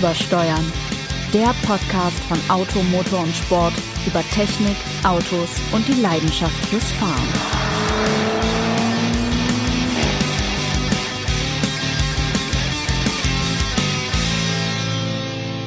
Übersteuern. Der Podcast von Auto, Motor und Sport über Technik, Autos und die Leidenschaft fürs Fahren.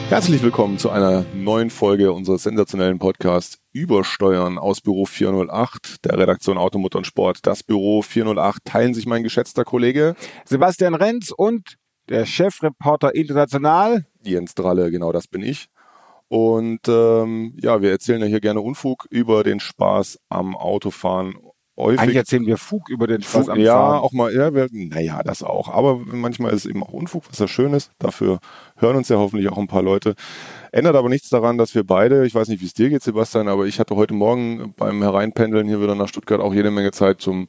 Herzlich willkommen zu einer neuen Folge unseres sensationellen Podcasts Übersteuern aus Büro 408 der Redaktion Automotor und Sport. Das Büro 408 teilen sich mein geschätzter Kollege Sebastian Renz und der Chefreporter international Jens Dralle, genau das bin ich. Und ähm, ja, wir erzählen ja hier gerne Unfug über den Spaß am Autofahren. Häufig, Eigentlich erzählen wir Fug über den Spaß Fug, am ja, Fahren. auch mal, ja, wir, naja, das auch. Aber manchmal ist es eben auch Unfug, was ja schön ist. Dafür hören uns ja hoffentlich auch ein paar Leute. Ändert aber nichts daran, dass wir beide, ich weiß nicht, wie es dir geht, Sebastian, aber ich hatte heute Morgen beim Hereinpendeln hier wieder nach Stuttgart auch jede Menge Zeit zum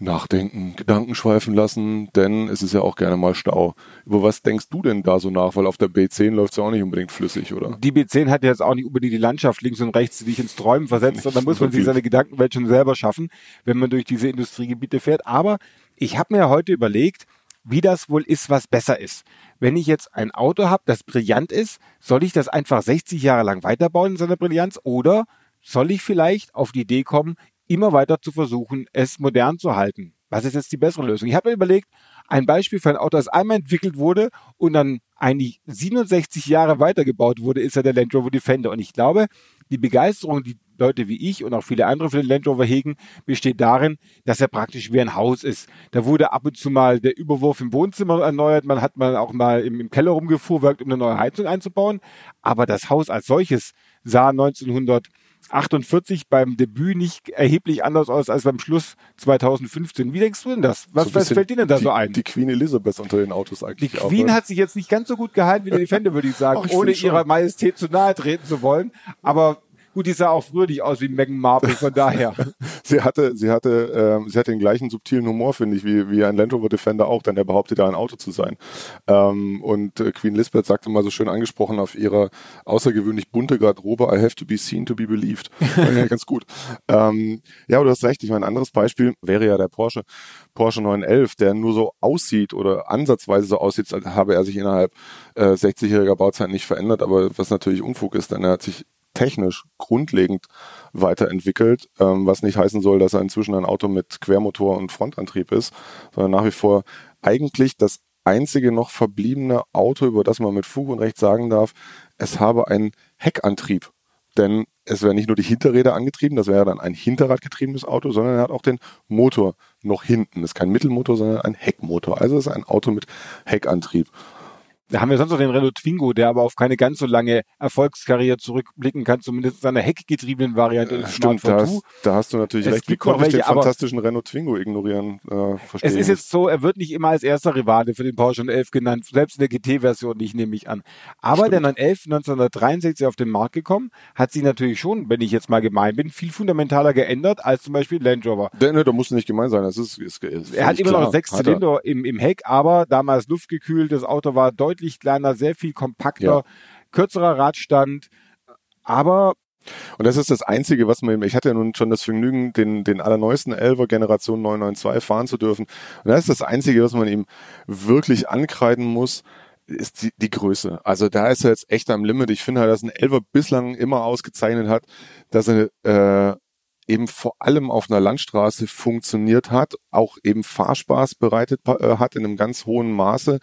Nachdenken, Gedanken schweifen lassen, denn es ist ja auch gerne mal Stau. Über was denkst du denn da so nach? Weil auf der B10 läuft es ja auch nicht unbedingt flüssig, oder? Die B10 hat jetzt auch nicht unbedingt die Landschaft links und rechts, die dich ins Träumen versetzt, sondern muss man sich seine Gedankenwelt schon selber schaffen, wenn man durch diese Industriegebiete fährt. Aber ich habe mir heute überlegt, wie das wohl ist, was besser ist. Wenn ich jetzt ein Auto habe, das brillant ist, soll ich das einfach 60 Jahre lang weiterbauen in seiner Brillanz oder soll ich vielleicht auf die Idee kommen, immer weiter zu versuchen, es modern zu halten? Was ist jetzt die bessere Lösung? Ich habe mir überlegt, ein Beispiel für ein Auto, das einmal entwickelt wurde und dann eigentlich 67 Jahre weitergebaut wurde, ist ja der Land Rover Defender. Und ich glaube, die Begeisterung, die Leute wie ich und auch viele andere für den Land Rover hegen, besteht darin, dass er praktisch wie ein Haus ist. Da wurde ab und zu mal der Überwurf im Wohnzimmer erneuert, man hat mal auch mal im, Keller rumgefuhrwerkt, um eine neue Heizung einzubauen. Aber das Haus als solches sah 1948 beim Debüt nicht erheblich anders aus als beim Schluss 2015. Wie denkst du denn das? Was, So was fällt dir denn da die, so ein? Die Queen Elizabeth unter den Autos Die eigentlich. auch, Queen ne? hat sich jetzt nicht ganz so gut gehalten wie der Defender, würde ich sagen, Ach, ich ohne ihrer Majestät zu nahe treten zu wollen. Aber gut, die sah auch früher nicht aus wie Meghan Markle, von daher. Sie hatte, sie hatte, ähm, sie hatte den gleichen subtilen Humor, finde ich, wie, wie ein Land Rover Defender auch, denn der behauptet ja ein Auto zu sein. Ähm, und äh, Queen Lisbeth sagte mal so schön angesprochen auf ihrer außergewöhnlich bunte Garderobe, I have to be seen to be believed. Ja, ganz gut. Ähm, ja, aber du hast recht. Ich meine, ein anderes Beispiel wäre ja der Porsche, Porsche 911, der nur so aussieht oder ansatzweise so aussieht, als habe er sich innerhalb äh, 60-jähriger Bauzeit nicht verändert, aber was natürlich Unfug ist, denn er hat sich technisch grundlegend weiterentwickelt, ähm, was nicht heißen soll, dass er inzwischen ein Auto mit Quermotor und Frontantrieb ist, sondern nach wie vor eigentlich das einzige noch verbliebene Auto, über das man mit Fug und Recht sagen darf, es habe einen Heckantrieb. Denn es wäre nicht nur die Hinterräder angetrieben, das wäre dann ein hinterradgetriebenes Auto, sondern er hat auch den Motor noch hinten. Das ist kein Mittelmotor, sondern ein Heckmotor. Also es ist ein Auto mit Heckantrieb. Da haben wir sonst noch den Renault Twingo, der aber auf keine ganz so lange Erfolgskarriere zurückblicken kann, zumindest in seiner heckgetriebenen Variante. im Stimmt, da V2. hast, da hast du natürlich Es recht. Wie konnte ich den fantastischen Renault Twingo ignorieren? Äh, verstehe Es ist jetzt so, er wird nicht immer als erster Rivale für den Porsche 911 genannt, selbst in der GT-Version nicht, nehme ich an. Aber der 911 1963 auf den Markt gekommen, hat sich natürlich schon, wenn ich jetzt mal gemein bin, viel fundamentaler geändert als zum Beispiel Land Rover. Der, ne, da muss nicht gemein sein. Das ist, ist, ist Er hat immer klar. noch sechs er. Zylinder im, im Heck, aber damals luftgekühlt. Das Auto war deutlich kleiner, sehr viel kompakter, Ja. kürzerer Radstand. Aber Und das ist das Einzige, was man, ich hatte ja nun schon das Vergnügen, den, den allerneuesten 11er Generation 992 fahren zu dürfen. Und das ist das Einzige, was man ihm wirklich ankreiden muss, ist die, die Größe. Also da ist er jetzt echt am Limit. Ich finde halt, dass ein 11er bislang immer ausgezeichnet hat, dass er äh, eben vor allem auf einer Landstraße funktioniert hat, auch eben Fahrspaß bereitet äh, hat in einem ganz hohen Maße.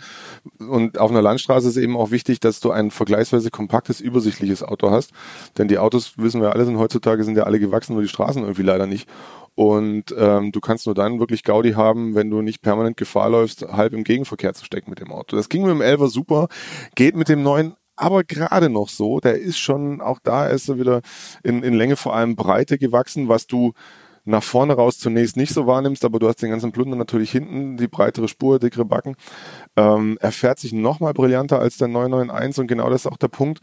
Und auf einer Landstraße ist eben auch wichtig, dass du ein vergleichsweise kompaktes, übersichtliches Auto hast. Denn die Autos, wissen wir alle, sind heutzutage sind ja alle gewachsen, nur die Straßen irgendwie leider nicht. Und ähm, du kannst nur dann wirklich Gaudi haben, wenn du nicht permanent Gefahr läufst, halb im Gegenverkehr zu stecken mit dem Auto. Das ging mit dem 11er super, geht mit dem neuen aber gerade noch so. Der ist schon, auch da ist er wieder in, in Länge vor allem Breite gewachsen, was du nach vorne raus zunächst nicht so wahrnimmst, aber du hast den ganzen Plunder natürlich hinten, die breitere Spur, dickere Backen. Ähm, er fährt sich nochmal brillanter als der 991 und genau das ist auch der Punkt,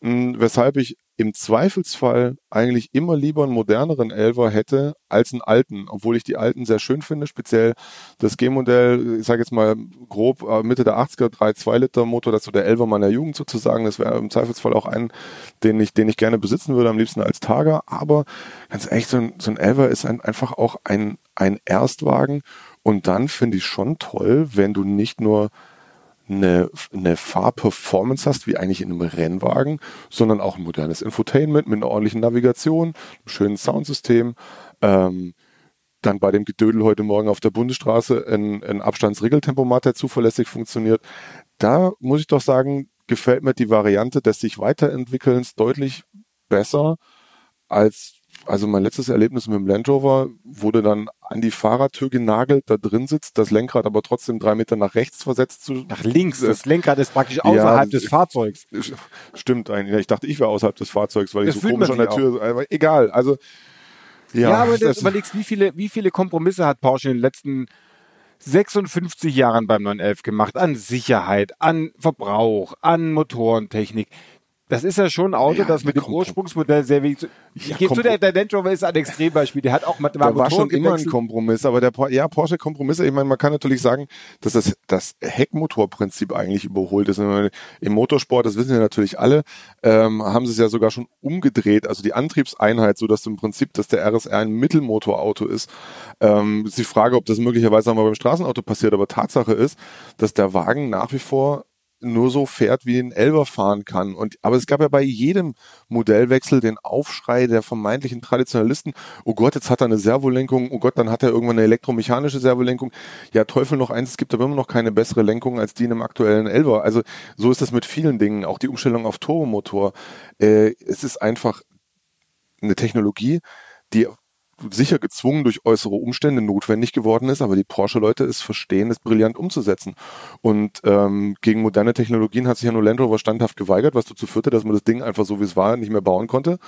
mh, weshalb ich im Zweifelsfall eigentlich immer lieber einen moderneren Elver hätte als einen alten, obwohl ich die alten sehr schön finde, speziell das G-Modell, ich sage jetzt mal grob äh, Mitte der 80er, 3,2 Liter Motor, das so der Elver meiner Jugend sozusagen, das wäre im Zweifelsfall auch einen, den ich, den ich gerne besitzen würde, am liebsten als Targa, aber ganz ehrlich, so ein, so ein Elver ist ein, einfach auch ein, ein Erstwagen. Und dann finde ich schon toll, wenn du nicht nur eine, eine Fahrperformance hast, wie eigentlich in einem Rennwagen, sondern auch ein modernes Infotainment mit einer ordentlichen Navigation, einem schönen Soundsystem, ähm, dann bei dem Gedödel heute Morgen auf der Bundesstraße ein, ein Abstandsregeltempomat, der zuverlässig funktioniert. Da muss ich doch sagen, gefällt mir die Variante des sich weiterentwickelns deutlich besser als also mein letztes Erlebnis mit dem Land Rover wurde dann an die Fahrradtür genagelt, da drin sitzt, das Lenkrad aber trotzdem drei Meter nach rechts versetzt zu. Nach links, das Lenkrad ist praktisch außerhalb ja, des Fahrzeugs. Stimmt eigentlich. Ich dachte, ich wäre außerhalb des Fahrzeugs, weil das ich so komisch an der Tür. Aber egal. Also ja, ja aber du überlegst, wie viele, wie viele Kompromisse hat Porsche in den letzten 56 Jahren beim 911 gemacht an Sicherheit, an Verbrauch, an Motorentechnik das ist ja schon ein Auto, ja, das mit dem Ursprungsmodell sehr wenig. Ich ja, gebe zu, der, der Land Rover ist ein Extrembeispiel. Der hat auch mit Da war schon immer ein Kompromiss, aber der ja Porsche Kompromisse. Ich meine, man kann natürlich sagen, dass das das Heckmotorprinzip eigentlich überholt ist. Im Motorsport, das wissen ja natürlich alle, ähm, haben sie es ja sogar schon umgedreht. Also die Antriebseinheit, so dass im Prinzip, dass der RSR ein Mittelmotorauto ist. Ähm, ist die Frage, ob das möglicherweise auch mal beim Straßenauto passiert. Aber Tatsache ist, dass der Wagen nach wie vor nur so fährt, wie ein Elber fahren kann. Und, aber es gab ja bei jedem Modellwechsel den Aufschrei der vermeintlichen Traditionalisten, oh Gott, jetzt hat er eine Servolenkung, oh Gott, dann hat er irgendwann eine elektromechanische Servolenkung. Ja, Teufel noch eins, es gibt aber immer noch keine bessere Lenkung als die in einem aktuellen Elber. Also so ist das mit vielen Dingen, auch die Umstellung auf Turbomotor. Äh, es ist einfach eine Technologie, die sicher gezwungen durch äußere Umstände notwendig geworden ist, aber die Porsche-Leute es verstehen, es brillant umzusetzen. Und ähm, gegen moderne Technologien hat sich ja nur Land Rover standhaft geweigert, was dazu führte, dass man das Ding einfach so wie es war nicht mehr bauen konnte.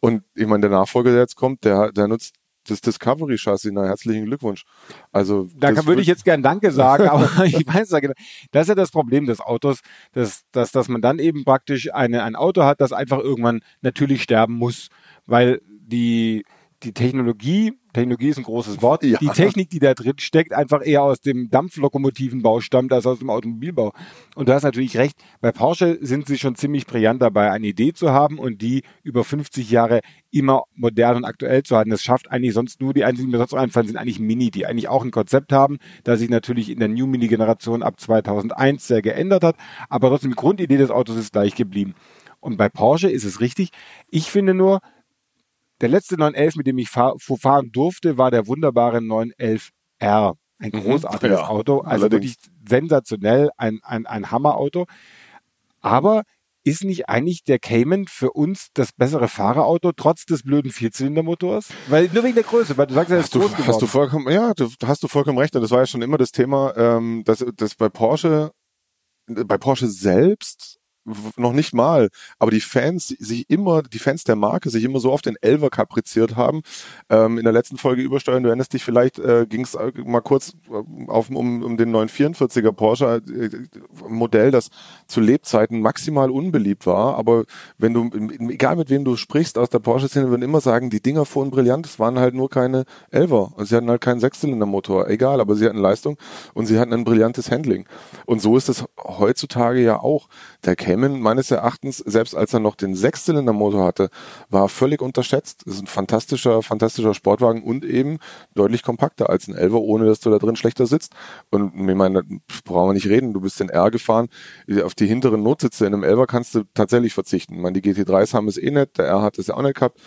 Und ich meine, der Nachfolger, der jetzt kommt, der, der nutzt das Discovery Chassis, na herzlichen Glückwunsch. Also da kann, würde ich jetzt gern Danke sagen, aber ich weiß ja genau, das ist ja das Problem des Autos, dass, dass, dass man dann eben praktisch eine, ein Auto hat, das einfach irgendwann natürlich sterben muss, weil die die Technologie, Technologie ist ein großes Wort, ja. die Technik, die da drin steckt, einfach eher aus dem Dampflokomotivenbau stammt als aus dem Automobilbau. Und du hast natürlich recht, bei Porsche sind sie schon ziemlich brillant dabei, eine Idee zu haben und die über 50 Jahre immer modern und aktuell zu halten. Das schafft eigentlich sonst nur, die einzigen, die mir sonst einfallen, sind eigentlich Mini, die eigentlich auch ein Konzept haben, das sich natürlich in der New Mini Generation ab 2001 sehr geändert hat, aber trotzdem die Grundidee des Autos ist gleich geblieben. Und bei Porsche ist es richtig. Ich finde nur, der letzte 911, mit dem ich fahr, fahren durfte, war der wunderbare 911R. Ein mhm. großartiges ja, Auto, also allerdings. wirklich sensationell, ein, ein, ein Hammerauto. Aber ist nicht eigentlich der Cayman für uns das bessere Fahrerauto, trotz des blöden Vierzylindermotors? Weil nur wegen der Größe, weil du sagst, er ist hast groß du, Hast du vollkommen, ja, du, hast du vollkommen recht. Und das war ja schon immer das Thema, ähm, dass, dass bei Porsche, bei Porsche selbst noch nicht mal, aber die Fans sich immer, die Fans der Marke sich immer so auf den Elver kapriziert haben. Ähm, in der letzten Folge Übersteuern, du erinnerst dich vielleicht, äh, ging es äh, mal kurz äh, auf, um, um den 944er Porsche äh, Modell, das zu Lebzeiten maximal unbeliebt war, aber wenn du, egal mit wem du sprichst aus der Porsche-Szene, würden immer sagen, die Dinger fuhren brillant, es waren halt nur keine Elver. Und sie hatten halt keinen Sechszylindermotor, egal, aber sie hatten Leistung und sie hatten ein brillantes Handling. Und so ist es heutzutage ja auch. Der Cayman meines Erachtens, selbst als er noch den Sechszylindermotor hatte, war völlig unterschätzt. Das ist ein fantastischer, fantastischer Sportwagen und eben deutlich kompakter als ein Elver, ohne dass du da drin schlechter sitzt. Und ich meine, brauchen wir nicht reden. Du bist den R gefahren. Auf die hinteren Notsitze in einem Elver kannst du tatsächlich verzichten. Ich meine, die GT3s haben es eh nicht. Der R hat es ja auch nicht gehabt.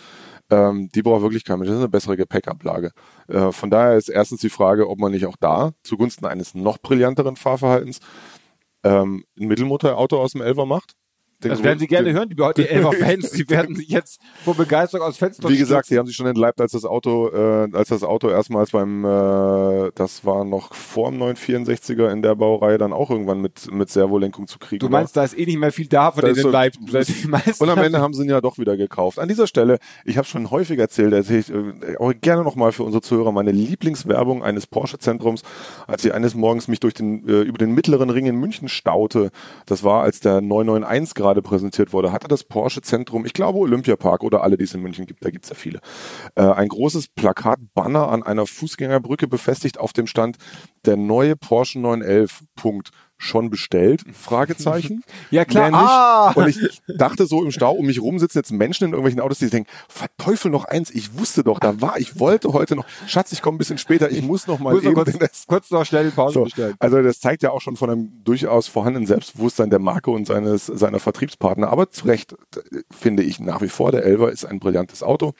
Ähm, die braucht wirklich kein Mensch. Das ist eine bessere Gepäckablage. Äh, von daher ist erstens die Frage, ob man nicht auch da zugunsten eines noch brillanteren Fahrverhaltens ähm, ein Mittelmotorauto aus dem Elver macht. Das werden Sie gerne hören, die, die Elver-Fans, die werden sich jetzt vor Begeisterung aus Fenster Wie gesagt, die haben sich schon entleibt, als das Auto, äh, als das Auto erstmals beim, äh, das war noch vor dem 964er in der Baureihe dann auch irgendwann mit, mit Servolenkung zu kriegen. Du meinst, war. da ist eh nicht mehr viel da von denen Leib. Und am Ende haben sie ihn ja doch wieder gekauft. An dieser Stelle, ich habe schon häufig erzählt, erzähle ich äh, auch gerne nochmal für unsere Zuhörer meine Lieblingswerbung eines Porsche-Zentrums, als ich eines Morgens mich durch den, äh, über den mittleren Ring in München staute. Das war, als der 991 gerade gerade präsentiert wurde, hatte das Porsche Zentrum, ich glaube Olympiapark oder alle, die es in München gibt, da gibt es ja viele, äh, ein großes Plakat-Banner an einer Fußgängerbrücke befestigt, auf dem stand der neue Porsche 911. Punkt. Schon bestellt? Fragezeichen. Ja, klar. Ah! Und ich, dachte so im Stau, um mich rum sitzen jetzt Menschen in irgendwelchen Autos, die denken, verteufel noch eins, ich wusste doch, da war, ich wollte heute noch, Schatz, ich komme ein bisschen später, ich muss noch mal Muss eben, kurz, das, kurz noch schnell die Pause so, bestellen. also das zeigt ja auch schon von einem durchaus vorhandenen Selbstbewusstsein der Marke und seines seiner Vertriebspartner. Aber zu Recht äh, finde ich nach wie vor, der Elver ist ein brillantes Auto.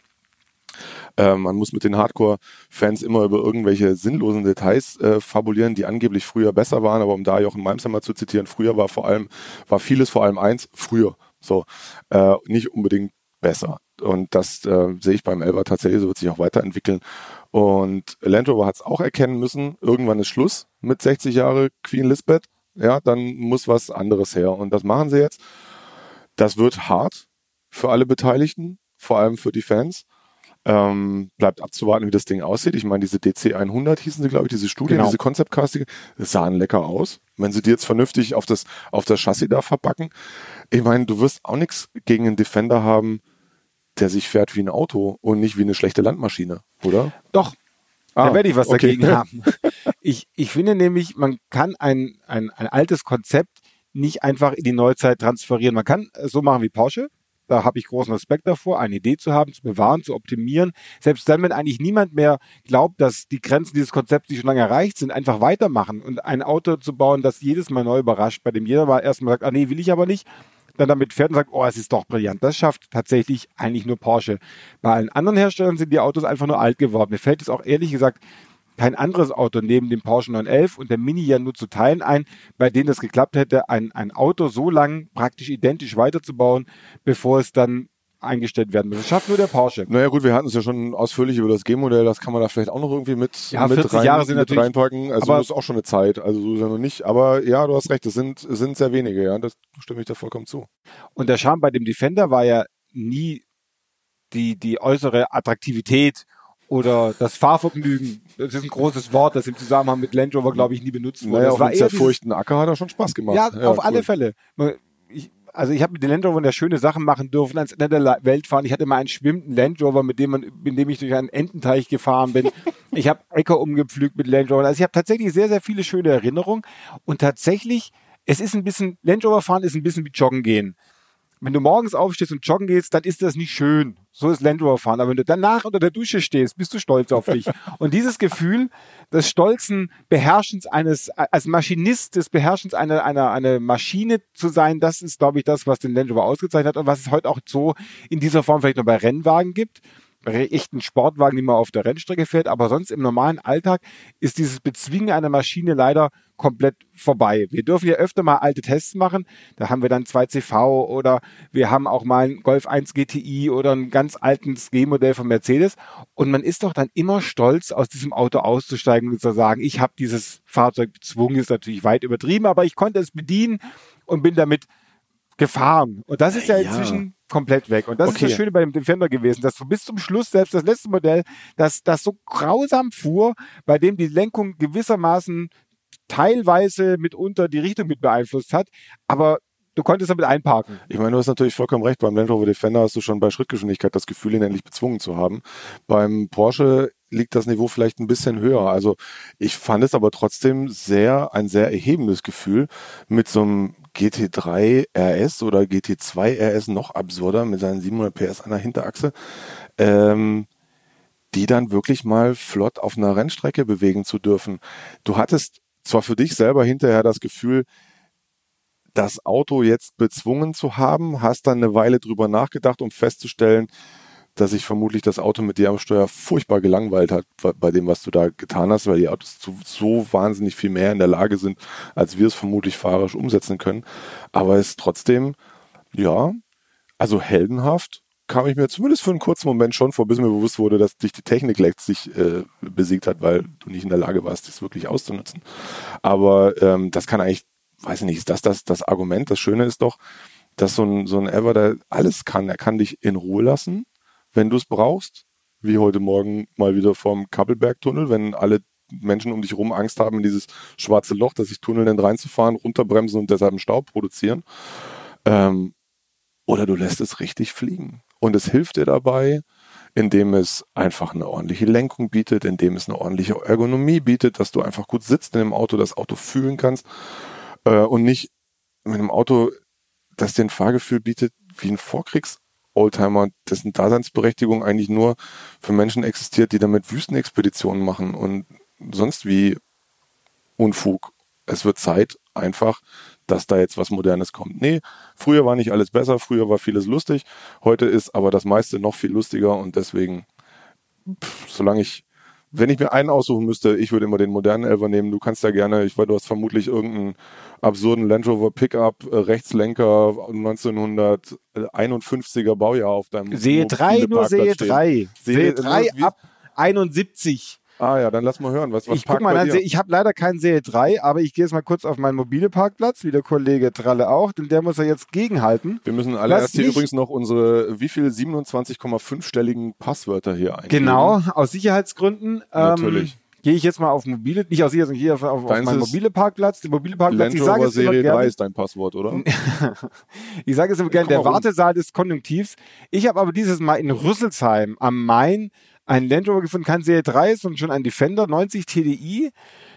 Ähm, man muss mit den Hardcore-Fans immer über irgendwelche sinnlosen Details äh, fabulieren, die angeblich früher besser waren. Aber um da Jochen Malmsheimer zu zitieren, früher war vor allem war vieles vor allem eins früher. So äh, nicht unbedingt besser. Und das äh, sehe ich beim Elver tatsächlich, so wird sich auch weiterentwickeln. Und Land Rover hat es auch erkennen müssen, irgendwann ist Schluss mit 60 Jahre Queen Lisbeth. Ja, dann muss was anderes her. Und das machen sie jetzt. Das wird hart für alle Beteiligten, vor allem für die Fans. Ähm, bleibt abzuwarten, wie das Ding aussieht. Ich meine, diese DC 100 hießen sie, glaube ich, diese Studie, Genau. diese Concept Casting, sahen lecker aus. Wenn sie die jetzt vernünftig auf das, auf das Chassis da verpacken. Ich meine, du wirst auch nichts gegen einen Defender haben, der sich fährt wie ein Auto und nicht wie eine schlechte Landmaschine, oder? Doch, Ah, da werde ich was okay. dagegen haben. Ich, ich finde nämlich, man kann ein, ein, ein altes Konzept nicht einfach in die Neuzeit transferieren. Man kann es so machen wie Porsche. Da habe ich großen Respekt davor, eine Idee zu haben, zu bewahren, zu optimieren. Selbst dann, wenn eigentlich niemand mehr glaubt, dass die Grenzen dieses Konzepts, die schon lange erreicht sind, einfach weitermachen und ein Auto zu bauen, das jedes Mal neu überrascht, bei dem jeder mal erstmal sagt, ah nee, will ich aber nicht, dann damit fährt und sagt, oh, es ist doch brillant. Das schafft tatsächlich eigentlich nur Porsche. Bei allen anderen Herstellern sind die Autos einfach nur alt geworden. Mir fällt es auch ehrlich gesagt kein anderes Auto neben dem Porsche 911 und der Mini ja nur zu teilen ein, bei denen es geklappt hätte, ein, ein Auto so lang praktisch identisch weiterzubauen, bevor es dann eingestellt werden muss. Das schafft nur der Porsche. Naja gut, wir hatten es ja schon ausführlich über das G-Modell, das kann man da vielleicht auch noch irgendwie mit, Ja, mit, 40 Jahre sind mit natürlich- reinpacken. Also das ist auch schon eine Zeit, also so ist ja noch nicht. Aber ja, du hast recht, es sind, es sind sehr wenige, ja, das stimme ich da vollkommen zu. Und der Charme bei dem Defender war ja nie die, die äußere Attraktivität oder das Fahrvergnügen. Das ist ein großes Wort, das im Zusammenhang mit Land Rover, glaube ich, nie benutzt wurde. Naja, das auf war eher zerfurchten Acker hat er schon Spaß gemacht. Ja, auf alle cool. Fälle. Ich, also ich habe mit den Land Rovern ja schöne Sachen machen dürfen, ans Ende der Welt fahren. Ich hatte mal einen schwimmenden Land Rover, mit dem, man, mit dem ich durch einen Ententeich gefahren bin. Ich habe Äcker umgepflügt mit Land Rover. Also ich habe tatsächlich sehr, sehr viele schöne Erinnerungen. Und tatsächlich, es ist ein bisschen, Land Rover fahren ist ein bisschen wie Joggen gehen. Wenn du morgens aufstehst und joggen gehst, dann ist das nicht schön. So ist Land Rover fahren. Aber wenn du danach unter der Dusche stehst, bist du stolz auf dich. Und dieses Gefühl des stolzen Beherrschens eines, als Maschinist des Beherrschens einer, einer, einer Maschine zu sein, das ist, glaube ich, das, was den Land Rover ausgezeichnet hat und was es heute auch so in dieser Form vielleicht noch bei Rennwagen gibt. Echten Sportwagen, die man auf der Rennstrecke fährt, aber sonst im normalen Alltag ist dieses Bezwingen einer Maschine leider komplett vorbei. Wir dürfen ja öfter mal alte Tests machen. Da haben wir dann 2CV oder wir haben auch mal einen Golf 1 GTI oder ein ganz altes G-Modell von Mercedes. Und man ist doch dann immer stolz, aus diesem Auto auszusteigen und zu sagen, ich habe dieses Fahrzeug bezwungen, ist natürlich weit übertrieben, aber ich konnte es bedienen und bin damit gefahren. Und das ist ja, Ja. inzwischen komplett weg. Und das ist Okay. das Schöne bei dem Defender gewesen, dass du bis zum Schluss, selbst das letzte Modell, dass das so grausam fuhr, bei dem die Lenkung gewissermaßen teilweise mitunter die Richtung mit beeinflusst hat, aber du konntest damit einparken. Ich meine, du hast natürlich vollkommen recht. Beim Land Rover Defender hast du schon bei Schrittgeschwindigkeit das Gefühl, ihn endlich bezwungen zu haben. Beim Porsche liegt das Niveau vielleicht ein bisschen höher. Also ich fand es aber trotzdem sehr, ein sehr erhebendes Gefühl mit so einem GT3 RS oder GT2 RS noch absurder mit seinen 700 PS an der Hinterachse, ähm, die dann wirklich mal flott auf einer Rennstrecke bewegen zu dürfen. Du hattest zwar für dich selber hinterher das Gefühl, das Auto jetzt bezwungen zu haben, hast dann eine Weile drüber nachgedacht, um festzustellen, dass sich vermutlich das Auto mit dir am Steuer furchtbar gelangweilt hat bei dem, was du da getan hast, weil die Autos zu, so wahnsinnig viel mehr in der Lage sind, als wir es vermutlich fahrerisch umsetzen können. Aber es ist trotzdem, ja, also heldenhaft kam ich mir zumindest für einen kurzen Moment schon vor, bis mir bewusst wurde, dass dich die Technik letztlich äh, besiegt hat, weil du nicht in der Lage warst, das wirklich auszunutzen. Aber ähm, das kann eigentlich, weiß ich nicht, ist das das, das Argument? Das Schöne ist doch, dass so ein, so ein Ever, der alles kann, er kann dich in Ruhe lassen, wenn du es brauchst, wie heute Morgen mal wieder vom Kappelbergtunnel, wenn alle Menschen um dich herum Angst haben, in dieses schwarze Loch, das sich tunnelnd reinzufahren, runterbremsen und deshalb einen Staub produzieren. Ähm, oder du lässt es richtig fliegen. Und es hilft dir dabei, indem es einfach eine ordentliche Lenkung bietet, indem es eine ordentliche Ergonomie bietet, dass du einfach gut sitzt in dem Auto, das Auto fühlen kannst. äh, und nicht mit einem Auto, das den Fahrgefühl bietet wie ein Vorkriegs Oldtimer, dessen Daseinsberechtigung eigentlich nur für Menschen existiert, die damit Wüstenexpeditionen machen und sonst wie Unfug. Es wird Zeit einfach, dass da jetzt was Modernes kommt. Nee, früher war nicht alles besser, früher war vieles lustig, heute ist aber das meiste noch viel lustiger und deswegen, pff, solange ich wenn ich mir einen aussuchen müsste, ich würde immer den modernen Elver nehmen. Du kannst ja gerne, ich weiß, du hast vermutlich irgendeinen absurden Land Rover Pickup, äh, Rechtslenker 1951er Baujahr auf deinem Sehe drei, nur sehe drei. Sehe drei ab 71. Ah ja, dann lass mal hören, was was Ich guck mal, an, ich habe leider keinen Serie 3, aber ich gehe jetzt mal kurz auf meinen mobile Parkplatz, wie der Kollege Tralle auch, denn der muss ja jetzt gegenhalten. Wir müssen alle erst hier übrigens noch unsere, wie viel 27,5-stelligen Passwörter hier eingeben. Genau, aus Sicherheitsgründen. Natürlich. Ähm, gehe ich jetzt mal auf mobile, nicht aus Sicherheit, gehe auf, auf, auf meinen mobile Parkplatz. Der mobile Parkplatz, Land ich sage Rover es immer Serie gerne, 3 ist dein Passwort, oder? ich sage es immer gerne, der. Wartesaal des Konjunktivs. Ich habe aber dieses Mal in Rüsselsheim am Main einen Land Rover gefunden, kein Serie 3, sondern schon ein Defender 90 TDI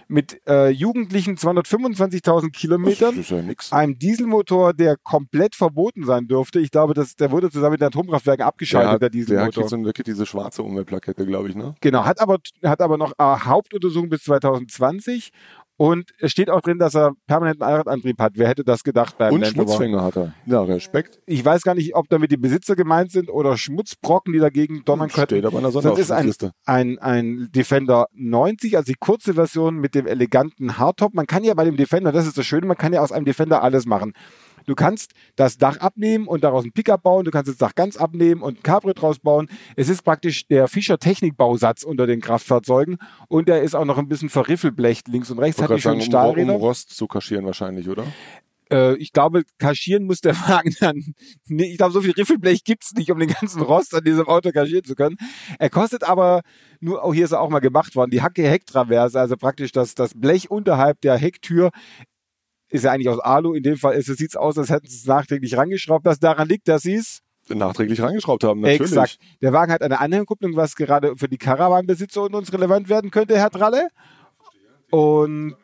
mit äh, jugendlichen 225.000 Kilometern. Ja einem Dieselmotor, der komplett verboten sein dürfte. Ich glaube, das, der wurde zusammen mit den Atomkraftwerken abgeschaltet, der, hat, der Dieselmotor. kriegt, so, der kriegt diese schwarze Umweltplakette, glaube ich, ne? Genau, hat aber, hat aber noch äh, Hauptuntersuchung bis 2020 und es steht auch drin, dass er permanenten Allradantrieb hat. Wer hätte das gedacht beim Und Land? Schmutzfänger hat er. Ja, Respekt. Ich weiß gar nicht, ob damit die Besitzer gemeint sind oder Schmutzbrocken, die dagegen donnern könnten. Steht aber in der Das ist ein, ein, ein Defender 90, also die kurze Version mit dem eleganten Hardtop. Man kann ja bei dem Defender, das ist das Schöne, man kann ja aus einem Defender alles machen. Du kannst das Dach abnehmen und daraus ein Pickup bauen. Du kannst das Dach ganz abnehmen und ein Cabrio draus bauen. Es ist praktisch der Fischer Technikbausatz unter den Kraftfahrzeugen und der ist auch noch ein bisschen verriffelblecht links und rechts. Ich Hat nicht schon sagen, um, Stahlräder. Rost zu kaschieren wahrscheinlich, oder? Äh, ich glaube, kaschieren muss der Wagen dann. Ich glaube, so viel Riffelblech gibt's nicht, um den ganzen Rost an diesem Auto kaschieren zu können. Er kostet aber nur, oh, hier ist er auch mal gemacht worden, die Hacke Hecktraverse, also praktisch das, das Blech unterhalb der Hecktür ist ja eigentlich aus Alu. In dem Fall ist es sieht's aus, als hätten sie es nachträglich rangeschraubt. Was daran liegt, dass sie es Nachträglich reingeschraubt haben, natürlich. exakt. Der Wagen hat eine Anhängerkupplung, was gerade für die Caravan-Besitzer und uns relevant werden könnte, Herr Tralle. Und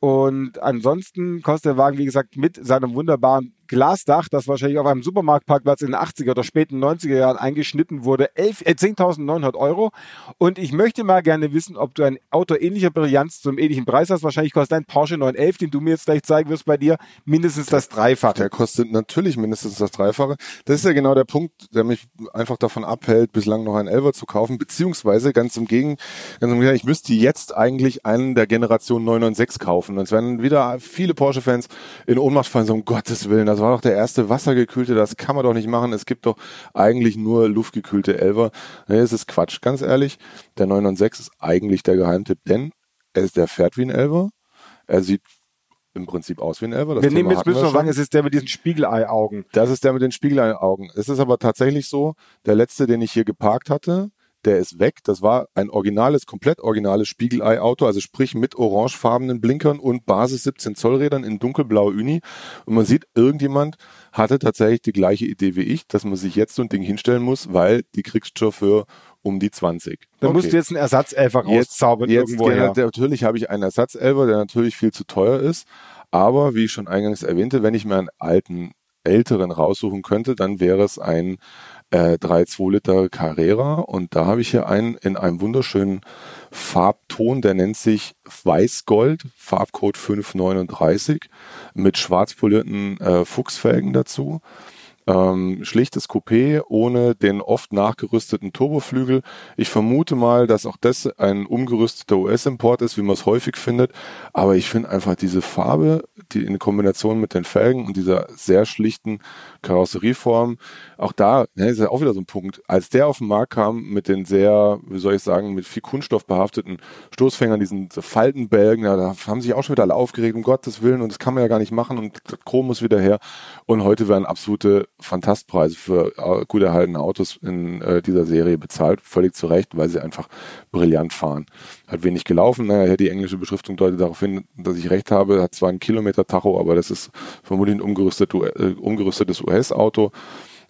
und ansonsten kostet der Wagen, wie gesagt, mit seinem wunderbaren Glasdach, das wahrscheinlich auf einem Supermarktparkplatz in den 80er oder späten 90er Jahren eingeschnitten wurde, 11 äh, 10.900 Euro. Und ich möchte mal gerne wissen, ob du ein Auto ähnlicher Brillanz zum ähnlichen Preis hast. Wahrscheinlich kostet dein Porsche 911, den du mir jetzt gleich zeigen wirst bei dir, mindestens das Dreifache. Der kostet natürlich mindestens das Dreifache. Das ist ja genau der Punkt, der mich einfach davon abhält, bislang noch einen Elver zu kaufen, beziehungsweise ganz im ganz im Gegenteil, ich müsste jetzt eigentlich einen der Generation 996 kaufen. Und es werden wieder viele Porsche-Fans in Ohnmacht fallen, so um Gottes Willen, das war doch der erste wassergekühlte, das kann man doch nicht machen. Es gibt doch eigentlich nur luftgekühlte Elver. Nee, das ist Quatsch, ganz ehrlich. Der 996 ist eigentlich der Geheimtipp, denn er ist, der fährt wie ein Elver. Er sieht im Prinzip aus wie ein Elver. Das wir Thema nehmen jetzt wir noch sagen, es ist der mit diesen Spiegelei-Augen. Das ist der mit den Spiegelaugen. Es ist aber tatsächlich so, der letzte, den ich hier geparkt hatte, der ist weg. Das war ein originales, komplett originales Spiegelei-Auto, also sprich mit orangefarbenen Blinkern und Basis 17 Zoll Rädern in dunkelblau Uni. Und man sieht, irgendjemand hatte tatsächlich die gleiche Idee wie ich, dass man sich jetzt so ein Ding hinstellen muss, weil die kriegst du für um die 20. Dann Okay. musst du jetzt einen Ersatzelfer rauszaubern jetzt irgendwo der- natürlich habe ich einen Ersatzelfer, der natürlich viel zu teuer ist. Aber wie ich schon eingangs erwähnte, wenn ich mir einen alten, älteren raussuchen könnte, dann wäre es ein äh, 3,2 Liter Carrera. Und da habe ich hier einen in einem wunderschönen Farbton, der nennt sich Weißgold, Farbcode 539, mit schwarz polierten äh, Fuchsfelgen dazu. Ähm, schlichtes Coupé ohne den oft nachgerüsteten Turboflügel. Ich vermute mal, dass auch das ein umgerüsteter US-Import ist, wie man es häufig findet. Aber ich finde einfach diese Farbe, die in Kombination mit den Felgen und dieser sehr schlichten Karosserieform, auch da ne, ist ja auch wieder so ein Punkt. Als der auf den Markt kam mit den sehr, wie soll ich sagen, mit viel Kunststoff behafteten Stoßfängern, diesen Faltenbälgen, ja, da haben sich auch schon wieder alle aufgeregt, um Gottes Willen, und das kann man ja gar nicht machen und das Chrom muss wieder her. Und heute werden absolute Fantastpreise für äh, gut erhaltene Autos in äh, dieser Serie bezahlt, völlig zu Recht, weil sie einfach brillant fahren. Hat wenig gelaufen, naja, die englische Beschriftung deutet darauf hin, dass ich recht habe, hat zwar einen Kilometer Tacho, aber das ist vermutlich ein umgerüstet, äh, umgerüstetes US-Auto.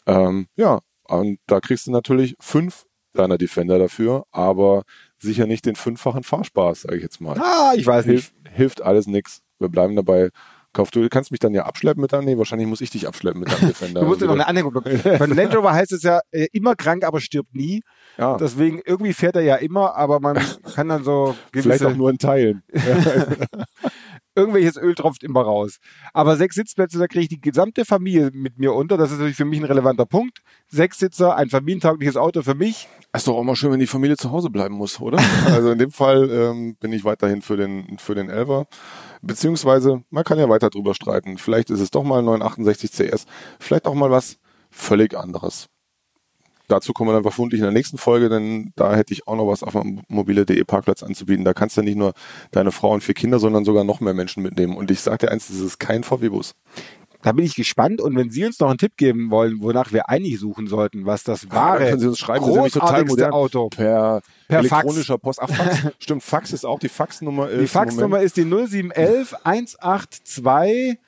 Ähm, ja, und da kriegst du natürlich fünf deiner Defender dafür, aber sicher nicht den fünffachen Fahrspaß, sage ich jetzt mal. Ah, ich weiß nicht. Hilft, hilft alles nix. Wir bleiben dabei. Kauf, du kannst mich dann ja abschleppen mit deinem, nee, wahrscheinlich muss ich dich abschleppen mit deinem Defender. Du musst dir noch eine Anhängung bekommen. Von Land Rover heißt es ja, äh, immer krank, aber stirbt nie. ja, Deswegen, irgendwie fährt er ja immer, aber man kann dann so vielleicht gewisse, auch nur in Teilen. Irgendwelches Öl tropft immer raus. Aber sechs Sitzplätze, da kriege ich die gesamte Familie mit mir unter. Das ist natürlich für mich ein relevanter Punkt. Sechs Sitzer, ein familientaugliches Auto für mich. Ist doch auch mal schön, wenn die Familie zu Hause bleiben muss, oder? also in dem Fall ähm, bin ich weiterhin für den für den Elver. Beziehungsweise, man kann ja weiter drüber streiten. Vielleicht ist es doch mal ein 968 CS, vielleicht auch mal was völlig anderes. Dazu kommen wir dann vermutlich in der nächsten Folge, denn da hätte ich auch noch was auf dem mobile.de Parkplatz anzubieten. Da kannst du nicht nur deine Frau und vier Kinder, sondern sogar noch mehr Menschen mitnehmen. Und ich sage dir eins, das ist kein VW-Bus. Da bin ich gespannt. Und wenn Sie uns noch einen Tipp geben wollen, wonach wir eigentlich suchen sollten, was das dann wahre, können Sie uns schreiben, das nämlich total großartigste modern. Auto. Per, Per elektronischer Post. Ach, Fax. Stimmt, Fax ist auch die Faxnummer. Ist Die Faxnummer ist die 0711 182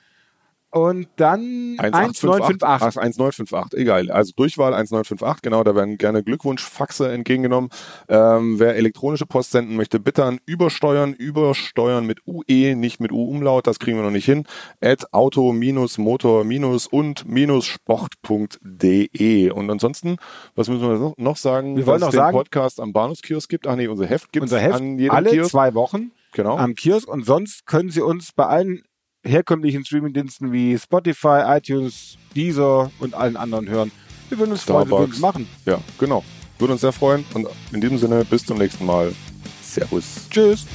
und dann 1958. Ach, 1958, egal. Also Durchwahl 1958, genau, da werden gerne Glückwunschfaxe entgegengenommen. Ähm, wer elektronische Post senden möchte, bitte an übersteuern, übersteuern mit UE, nicht mit U-Umlaut, das kriegen wir noch nicht hin, at auto-motor-und-sport.de. Und ansonsten, was müssen wir noch- sagen? Wir wollen noch es den sagen- Podcast am Bahnhofskiosk gibt. Ach nee, unser Heft gibt Unser Heft an jedem alle Kiosk. zwei Wochen Genau. am Kiosk und sonst können Sie uns bei allen herkömmlichen Streamingdiensten wie Spotify, iTunes, Deezer und allen anderen hören. Wir würden uns freuen, wenn wir Starbucks. uns machen. Ja, genau. Würde uns sehr freuen. Und in diesem Sinne, bis zum nächsten Mal. Servus. Tschüss.